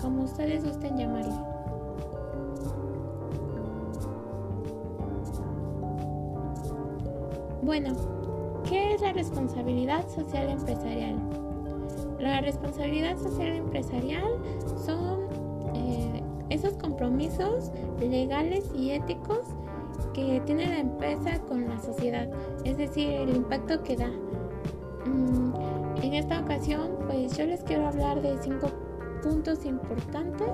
como ustedes gusten llamarlo. Bueno, ¿qué es la responsabilidad social empresarial? La responsabilidad social empresarial son eh, esos compromisos legales y éticos que tiene la empresa con la sociedad, es decir, el impacto que da. Mm, en esta ocasión pues yo les quiero hablar de cinco puntos importantes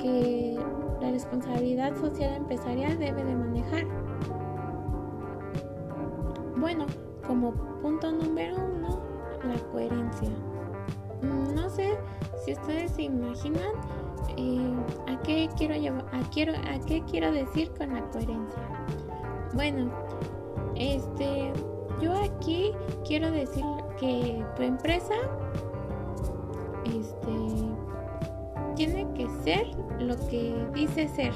que la responsabilidad social empresarial debe de manejar. Bueno, como punto número uno, la coherencia. Mm, no sé si ustedes se imaginan eh, a qué quiero a, quiero, a qué quiero decir con la coherencia. Bueno, este, yo aquí quiero decir que tu empresa, este, tiene que ser lo que dice ser.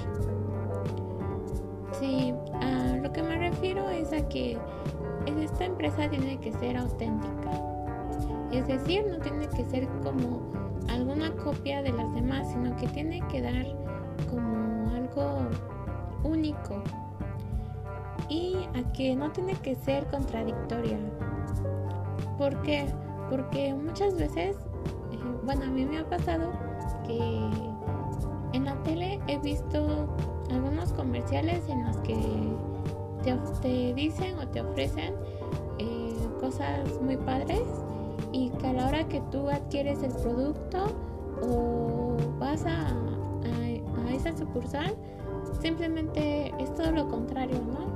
Sí, a lo que me refiero es a que esta empresa tiene que ser auténtica. Es decir, no tiene que ser como alguna copia de las demás, sino que tiene que dar como algo único. Y a que no tiene que ser contradictoria. ¿Por qué? Porque muchas veces, bueno, a mí me ha pasado que en la tele he visto algunos comerciales en los que te, dicen o te ofrecen eh, cosas muy padres y que a la hora que tú adquieres el producto o vas a, a, esa sucursal, simplemente es todo lo contrario, ¿no?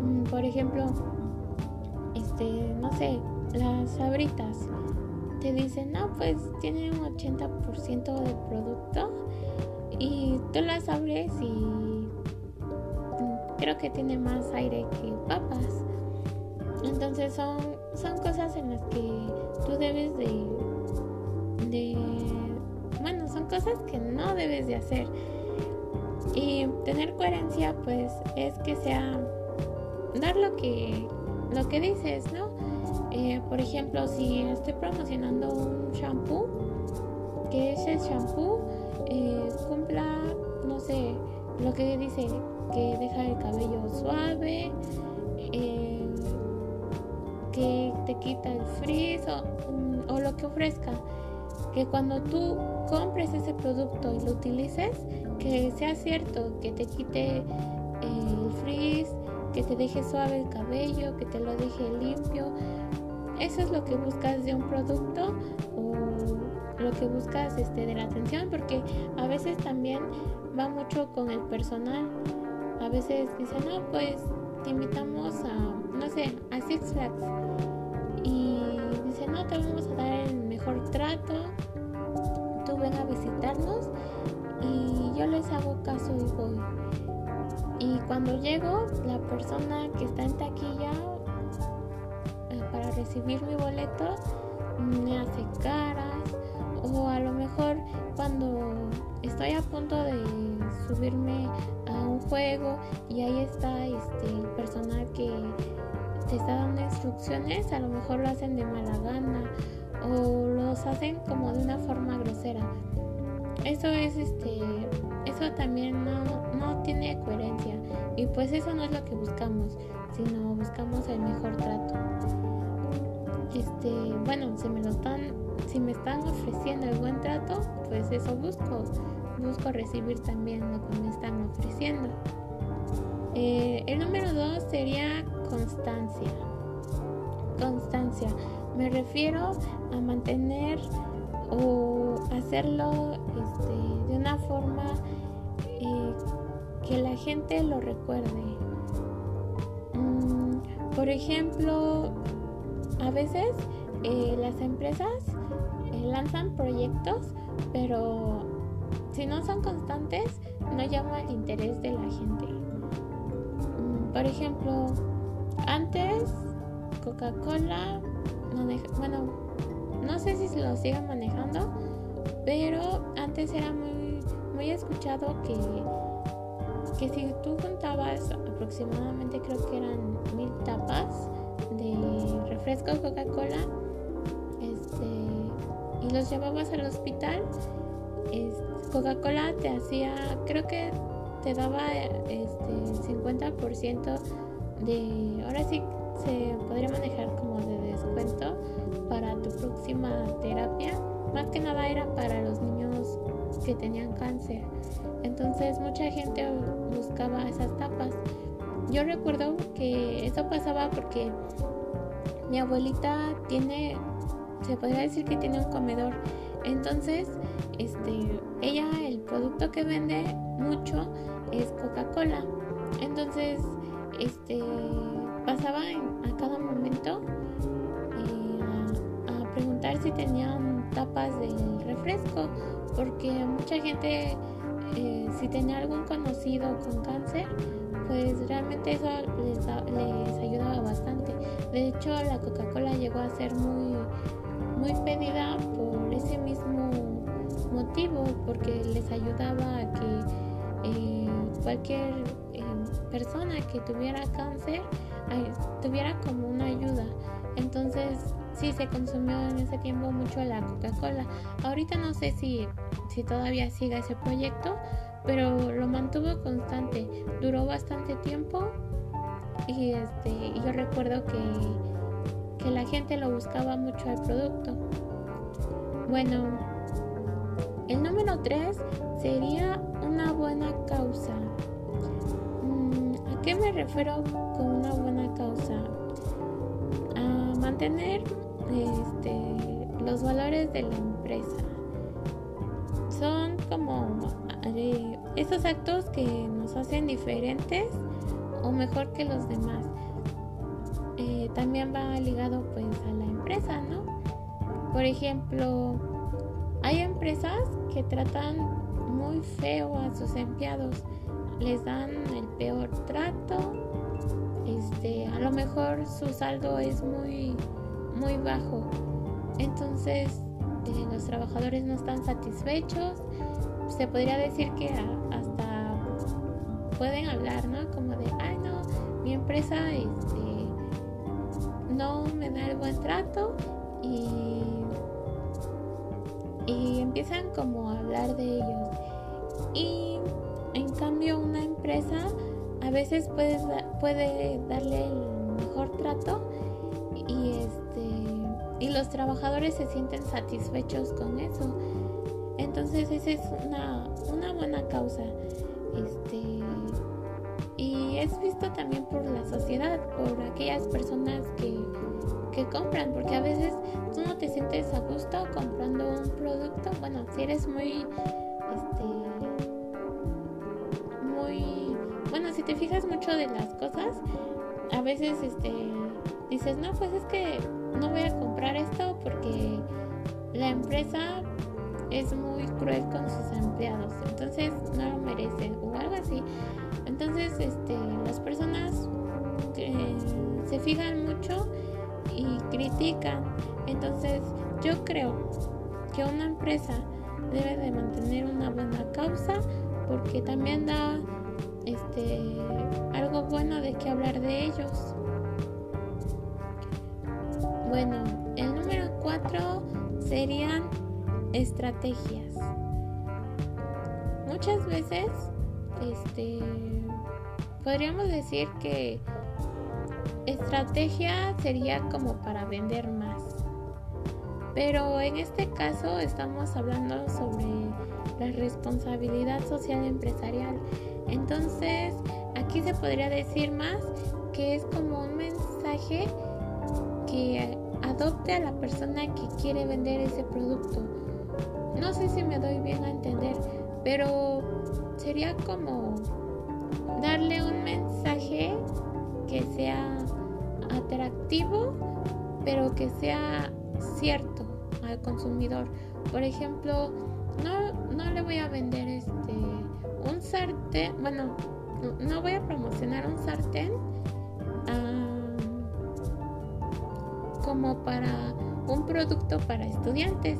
Mm, por ejemplo, este, no sé, las sabritas te dicen, no, pues tiene un 80% de producto y tú las abres y creo que tiene más aire que papas. Entonces son, son cosas en las que tú debes de, de, bueno, son cosas que no debes de hacer. Y tener coherencia pues es que sea dar lo que, lo que dices, ¿no? Eh, por ejemplo, si estoy promocionando un shampoo, que ese shampoo eh, cumpla, no sé, lo que dice que deja el cabello suave, eh, que te quita el frizz o, o, lo que ofrezca. Que cuando tú compres ese producto y lo utilices, que sea cierto, que te quite el frizz, que te deje suave el cabello, que te lo deje limpio. Eso es lo que buscas de un producto o lo que buscas este, de la atención, porque a veces también va mucho con el personal a veces dicen, no, pues te invitamos a, no sé, a Six Flags. Y dicen, no, te vamos a dar el mejor trato, tú ven a visitarnos y yo les hago caso y voy. Cuando llego, la persona que está en taquilla eh, para recibir mi boleto me hace caras o a lo mejor cuando estoy a punto de subirme a un juego y ahí está este, el personal que te está dando instrucciones, a lo mejor lo hacen de mala gana o los hacen como de una forma grosera. Eso es este eso también no, no tiene coherencia y pues eso no es lo que buscamos, sino buscamos el mejor trato. Este, bueno, si me lo están si me están ofreciendo el buen trato, pues eso busco busco recibir también lo que me están ofreciendo. Eh, el número dos sería constancia. Constancia. Me refiero a mantener o hacerlo este, de una forma eh, que la gente lo recuerde. Mm, por ejemplo, a veces eh, las empresas lanzan proyectos, pero si no son constantes, no llama el interés de la gente. Mm, por ejemplo, antes Coca-Cola, bueno, no sé si lo sigan manejando, pero antes era muy, muy escuchado que, que si tú juntabas aproximadamente, creo que eran mil tapas de refresco Coca-Cola este, y los llevabas al hospital, Coca-Cola te hacía, creo que te daba este 50% de, ahora sí se podría manejar como de descuento para tu próxima terapia. Más que nada era para los niños que tenían cáncer. Entonces mucha gente buscaba esas tapas. Yo recuerdo que eso pasaba porque mi abuelita tiene, se podría decir que tiene un comedor. Entonces, este, ella el producto que vende mucho es Coca-Cola. Entonces, este, pasaba a cada momento preguntar si tenían tapas del refresco, porque mucha gente, eh, si tenía algún conocido con cáncer, pues realmente eso les, les ayudaba bastante. De hecho, la Coca-Cola llegó a ser muy, muy pedida por ese mismo motivo, porque les ayudaba a que eh, cualquier persona que tuviera cáncer tuviera como una ayuda. Entonces sí se consumió en ese tiempo mucho la Coca-Cola. Ahorita no sé si, si todavía siga ese proyecto, pero lo mantuvo constante. Duró bastante tiempo y este yo recuerdo que, que la gente lo buscaba mucho al producto. Bueno, el número 3 sería una buena causa qué me refiero con una buena causa? A mantener este, los valores de la empresa. Son como eh, esos actos que nos hacen diferentes o mejor que los demás. Eh, también va ligado pues a la empresa, ¿no? Por ejemplo, hay empresas que tratan muy feo a sus empleados les dan el peor trato, este, a lo mejor su saldo es muy, muy bajo. Entonces eh, los trabajadores no están satisfechos. Se podría decir que hasta pueden hablar, ¿no? Como de, ay no, mi empresa este, no me da el buen trato y, y empiezan como a hablar de ellos. Y en cambio, una empresa a veces puede, puede darle el mejor trato y, y los trabajadores se sienten satisfechos con eso. Entonces, esa es una, una buena causa. Este, y es visto también por la sociedad, por aquellas personas que, que compran, porque a veces tú no te sientes a gusto comprando un producto. Bueno, si eres muy este, bueno, si te fijas mucho de las cosas, a veces este dices, "No, pues es que no voy a comprar esto porque la empresa es muy cruel con sus empleados, entonces no lo merece o algo así." Entonces, este las personas eh, se fijan mucho y critican. Entonces, yo creo que una empresa debe de mantener una buena causa porque también da este, algo bueno de que hablar de ellos. Bueno, el número 4 serían estrategias. Muchas veces, este, podríamos decir que estrategia sería como para vender más. Pero en este caso estamos hablando sobre la responsabilidad social empresarial entonces, aquí se podría decir más que es como un mensaje que adopte a la persona que quiere vender ese producto. No sé si me doy bien a entender, pero sería como darle un mensaje que sea atractivo, pero que sea cierto al consumidor. Por ejemplo, no, no le voy a vender este un sartén, bueno, no voy a promocionar un sartén como para un producto para estudiantes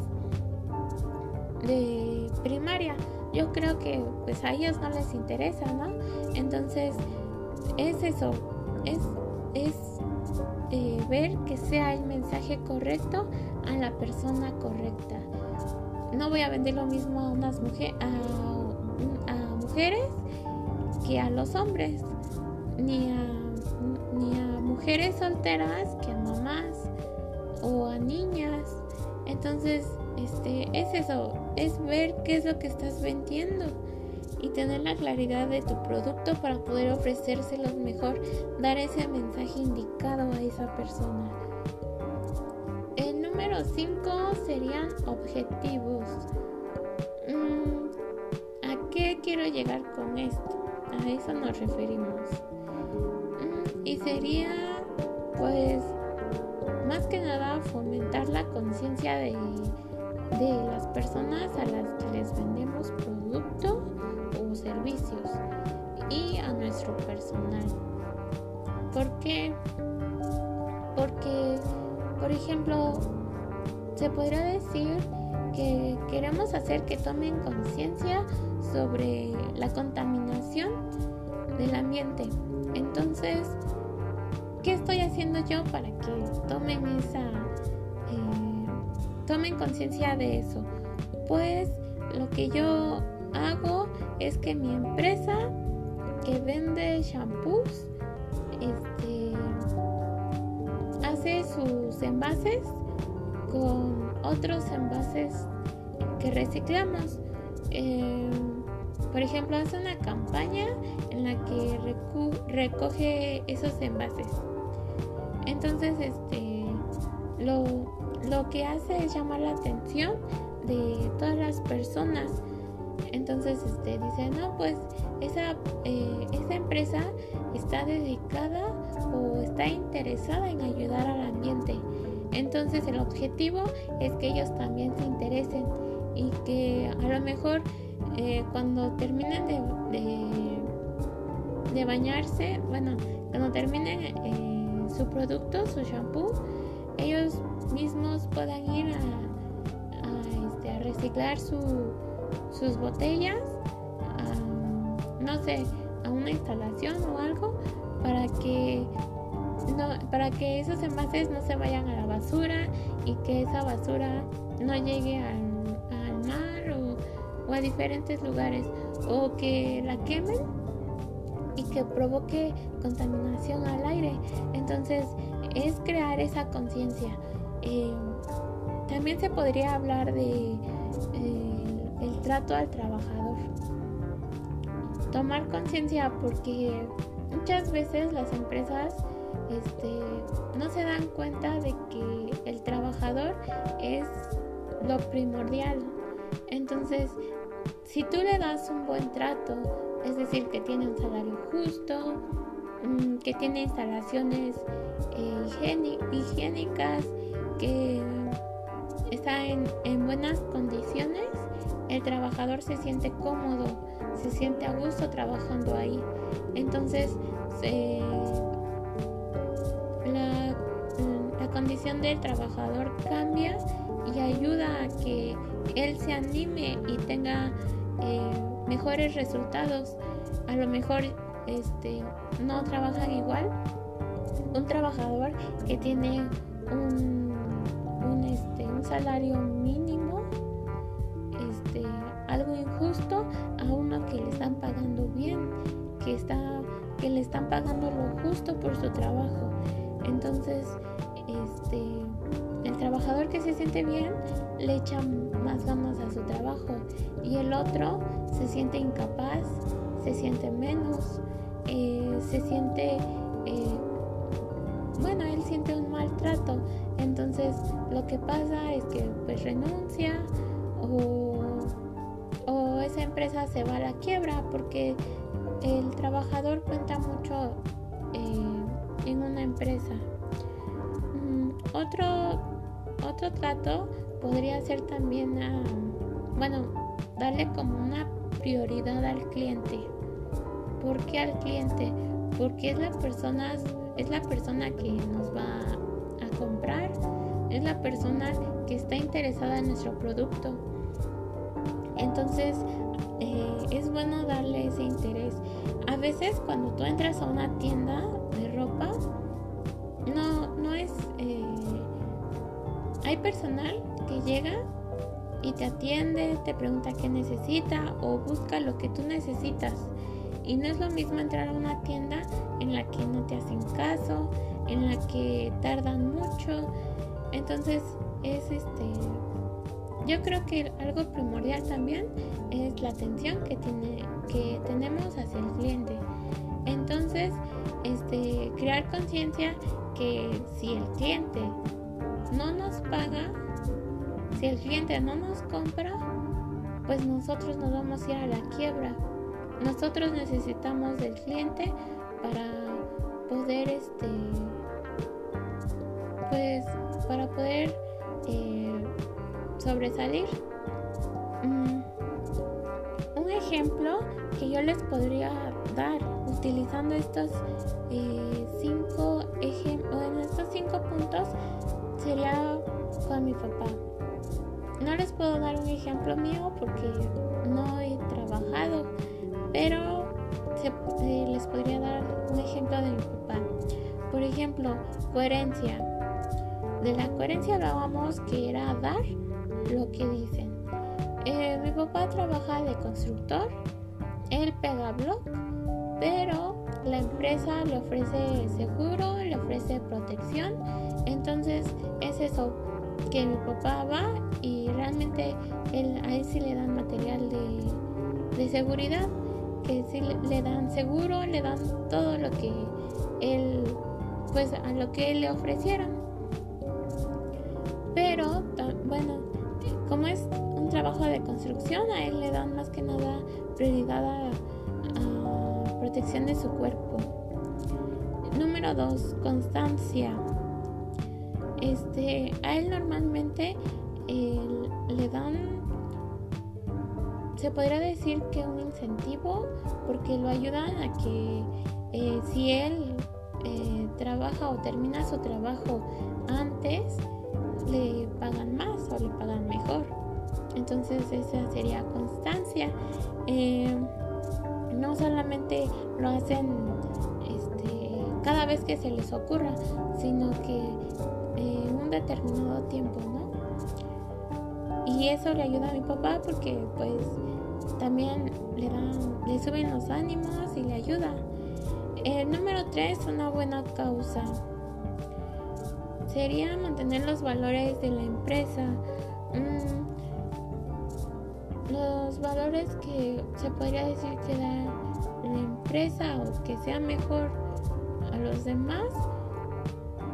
de primaria. Yo creo que pues a ellos no les interesa, ¿no? Entonces es eso, es, es eh, ver que sea el mensaje correcto a la persona correcta. No voy a vender lo mismo a unas mujeres a, mujeres que a los hombres, ni a, ni a mujeres solteras que o a niñas. Entonces, este es eso, es ver qué es lo que estás vendiendo y tener la claridad de tu producto para poder ofrecérselo mejor, dar ese mensaje indicado a esa persona. El número 5 serían objetivos. Mm, ¿A qué quiero llegar con esto? A eso nos referimos. Mm, y sería, pues, más que nada fomentar la conciencia de, de las personas a las que les vendemos producto o servicios y a nuestro personal. ¿Por qué? Porque, por ejemplo, se podría decir que queremos hacer que tomen conciencia sobre la contaminación del ambiente. Entonces, ¿qué estoy haciendo yo para que tomen esa, eh, tomen conciencia de eso? Pues lo que yo hago es que mi empresa que vende shampoos, este, hace sus envases con otros envases que reciclamos. Em, por ejemplo, hace una campaña en la que recoge esos envases. Entonces, este, lo, lo que hace es llamar la atención de todas las personas. Entonces, este, dice, no, pues esa, eh, esa empresa está dedicada o está interesada en ayudar al ambiente. Entonces, el objetivo es que ellos también se interesen y que a lo mejor eh, cuando terminen de, de, bañarse, bueno, cuando terminen eh, su producto, su shampoo, ellos mismos puedan ir a, este, a reciclar su, sus botellas, no sé, a una instalación o algo para que no, para que esos envases no se vayan a la basura y que esa basura no llegue al o a diferentes lugares o que la quemen que provoque contaminación al aire. Entonces es crear esa conciencia. Eh, también se podría hablar de eh, el trato al trabajador. Tomar conciencia porque muchas veces las empresas este, no se dan cuenta de que el trabajador es lo primordial. Entonces, si tú le das un buen trato, es decir, que tiene un salario justo, mm, que tiene instalaciones eh, higiénicas, que está en, buenas condiciones, el trabajador se siente cómodo, se siente a gusto trabajando ahí. Entonces, la, la condición del trabajador cambia y ayuda a que él se anime y tenga eh, mejores resultados. A lo mejor este, no trabajan igual. Un trabajador que tiene un, un, este, un salario mínimo, este, algo injusto, a uno que le están pagando bien, que, está, que le están pagando lo justo por su trabajo. Entonces, este, trabajador que se siente bien le echa más ganas a su trabajo y el otro se siente incapaz, se siente menos, eh, se siente, eh, bueno, él siente un maltrato. Entonces lo que pasa es que pues renuncia o, o esa empresa se va a la quiebra porque el trabajador cuenta mucho eh, en una empresa. Mm, otro, otro trato podría ser también, bueno, darle como una prioridad al cliente. ¿Por qué al cliente? Porque es la persona, es la persona que nos va a comprar, es la persona que está interesada en nuestro producto. Entonces, eh, es bueno darle ese interés. A veces cuando tú entras a una tienda hay personal que llega y te atiende, te pregunta qué necesita o busca lo que tú necesitas. Y no es lo mismo entrar a una tienda en la que no te hacen caso, en la que tardan mucho. Entonces es este yo creo que algo primordial también es la atención que tiene que tenemos hacia el cliente. Entonces, este crear conciencia que si el cliente no nos paga, si el cliente no nos compra, pues nosotros nos vamos a ir a la quiebra. Nosotros necesitamos del cliente para poder este pues para poder eh, sobresalir. Mm, un ejemplo que yo les podría dar utilizando estos eh, cinco ejemplos, estos cinco puntos sería con mi papá. No les puedo dar un ejemplo mío porque no he trabajado, pero eh, les podría dar un ejemplo de mi papá. Por ejemplo, coherencia. De la coherencia hablábamos que era dar lo que dicen. Eh, mi papá trabaja de constructor, él pega blog, pero la empresa le ofrece seguro, le ofrece protección, entonces es eso que mi papá va y realmente a él sí le dan material de, de seguridad, que sí le dan seguro, le dan todo lo que él, pues a lo que él le ofrecieron. Pero, bueno, como es un trabajo de construcción, a él le dan más que nada prioridad a, protección de su cuerpo. Número 2, constancia. Este, a él normalmente le dan, se podría decir que un incentivo, porque lo ayudan a que eh, si él eh, trabaja o termina su trabajo antes, le pagan más o le pagan mejor. Entonces esa sería constancia. Eh, no solamente lo hacen este, cada vez que se les ocurra, sino que en un determinado tiempo, ¿no? Y eso le ayuda a mi papá porque pues también le dan, le suben los ánimos y le ayuda. El número 3, una buena causa sería mantener los valores de la empresa. Mm, los valores que se podría decir que da la empresa o que sea mejor a los demás.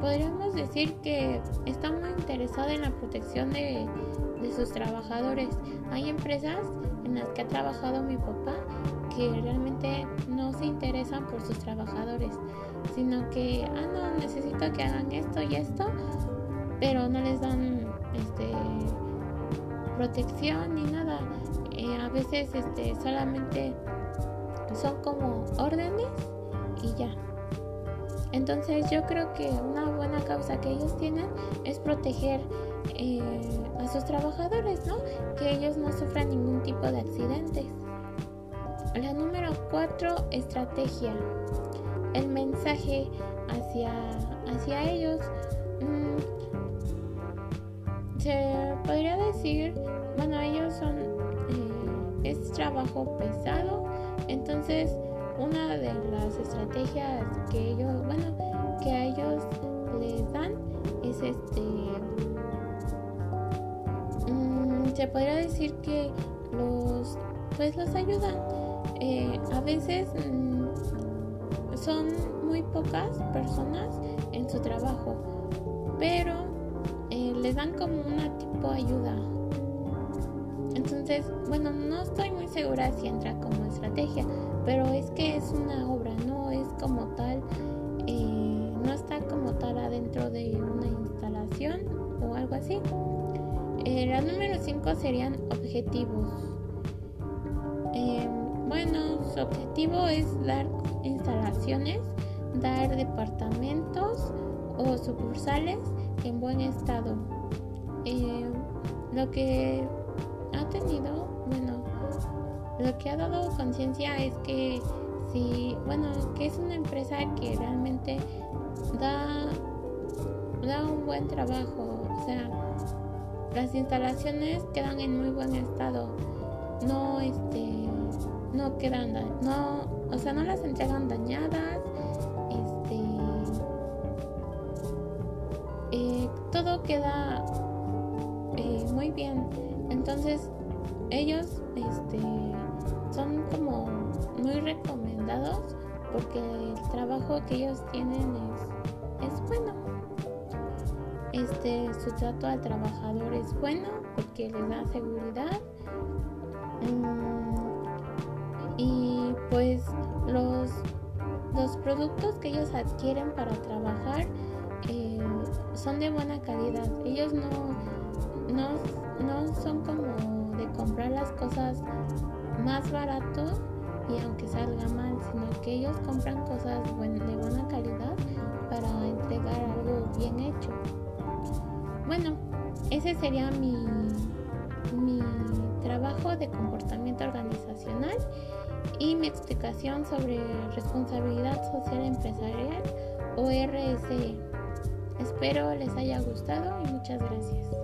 Podríamos decir que está muy interesado en la protección de, de sus trabajadores. Hay empresas en las que ha trabajado mi papá que realmente no se interesan por sus trabajadores, sino que, ah, no, necesito que hagan esto y esto, pero no les dan este, protección ni nada. Eh, a veces este, solamente son como órdenes y ya. Entonces yo creo que una buena causa que ellos tienen es proteger eh, a sus trabajadores, ¿no? Que ellos no sufran ningún tipo de accidentes. La número 4, estrategia. El mensaje hacia, hacia ellos. Mm, se podría decir, bueno, ellos son, eh, es trabajo pesado, entonces una de las estrategias que ellos, bueno, que a ellos les dan es este, mm, se podría decir que los, pues los ayudan. Eh, a veces mm, son muy pocas personas en su trabajo, pero les dan como una tipo ayuda. Entonces, bueno, no estoy muy segura si entra como estrategia, pero es que es una obra, no es como tal, eh, no está como tal adentro de una instalación o algo así. la número 5 serían objetivos. Bueno, su objetivo es dar instalaciones, dar departamentos o sucursales en buen estado. Eh, lo que ha tenido, bueno, lo que ha dado conciencia es que si, bueno, que es una empresa que realmente da da un buen trabajo, o sea, las instalaciones quedan en muy buen estado, no este, no quedan, no, o sea, no las entregan dañadas, este, eh, todo queda bien, entonces ellos, este, son como muy recomendados porque el trabajo que ellos tienen es, es bueno. Este, su trato al trabajador es bueno porque les da seguridad. Mm, y pues los, los productos que ellos adquieren para trabajar eh, son de buena calidad. Ellos no, no, no son como de comprar las cosas más barato y aunque salga mal, sino que ellos compran cosas de buena calidad para entregar algo bien hecho. Bueno, ese sería mi, mi trabajo de comportamiento organizacional y mi explicación sobre responsabilidad social empresarial o RSE. Espero les haya gustado y muchas gracias.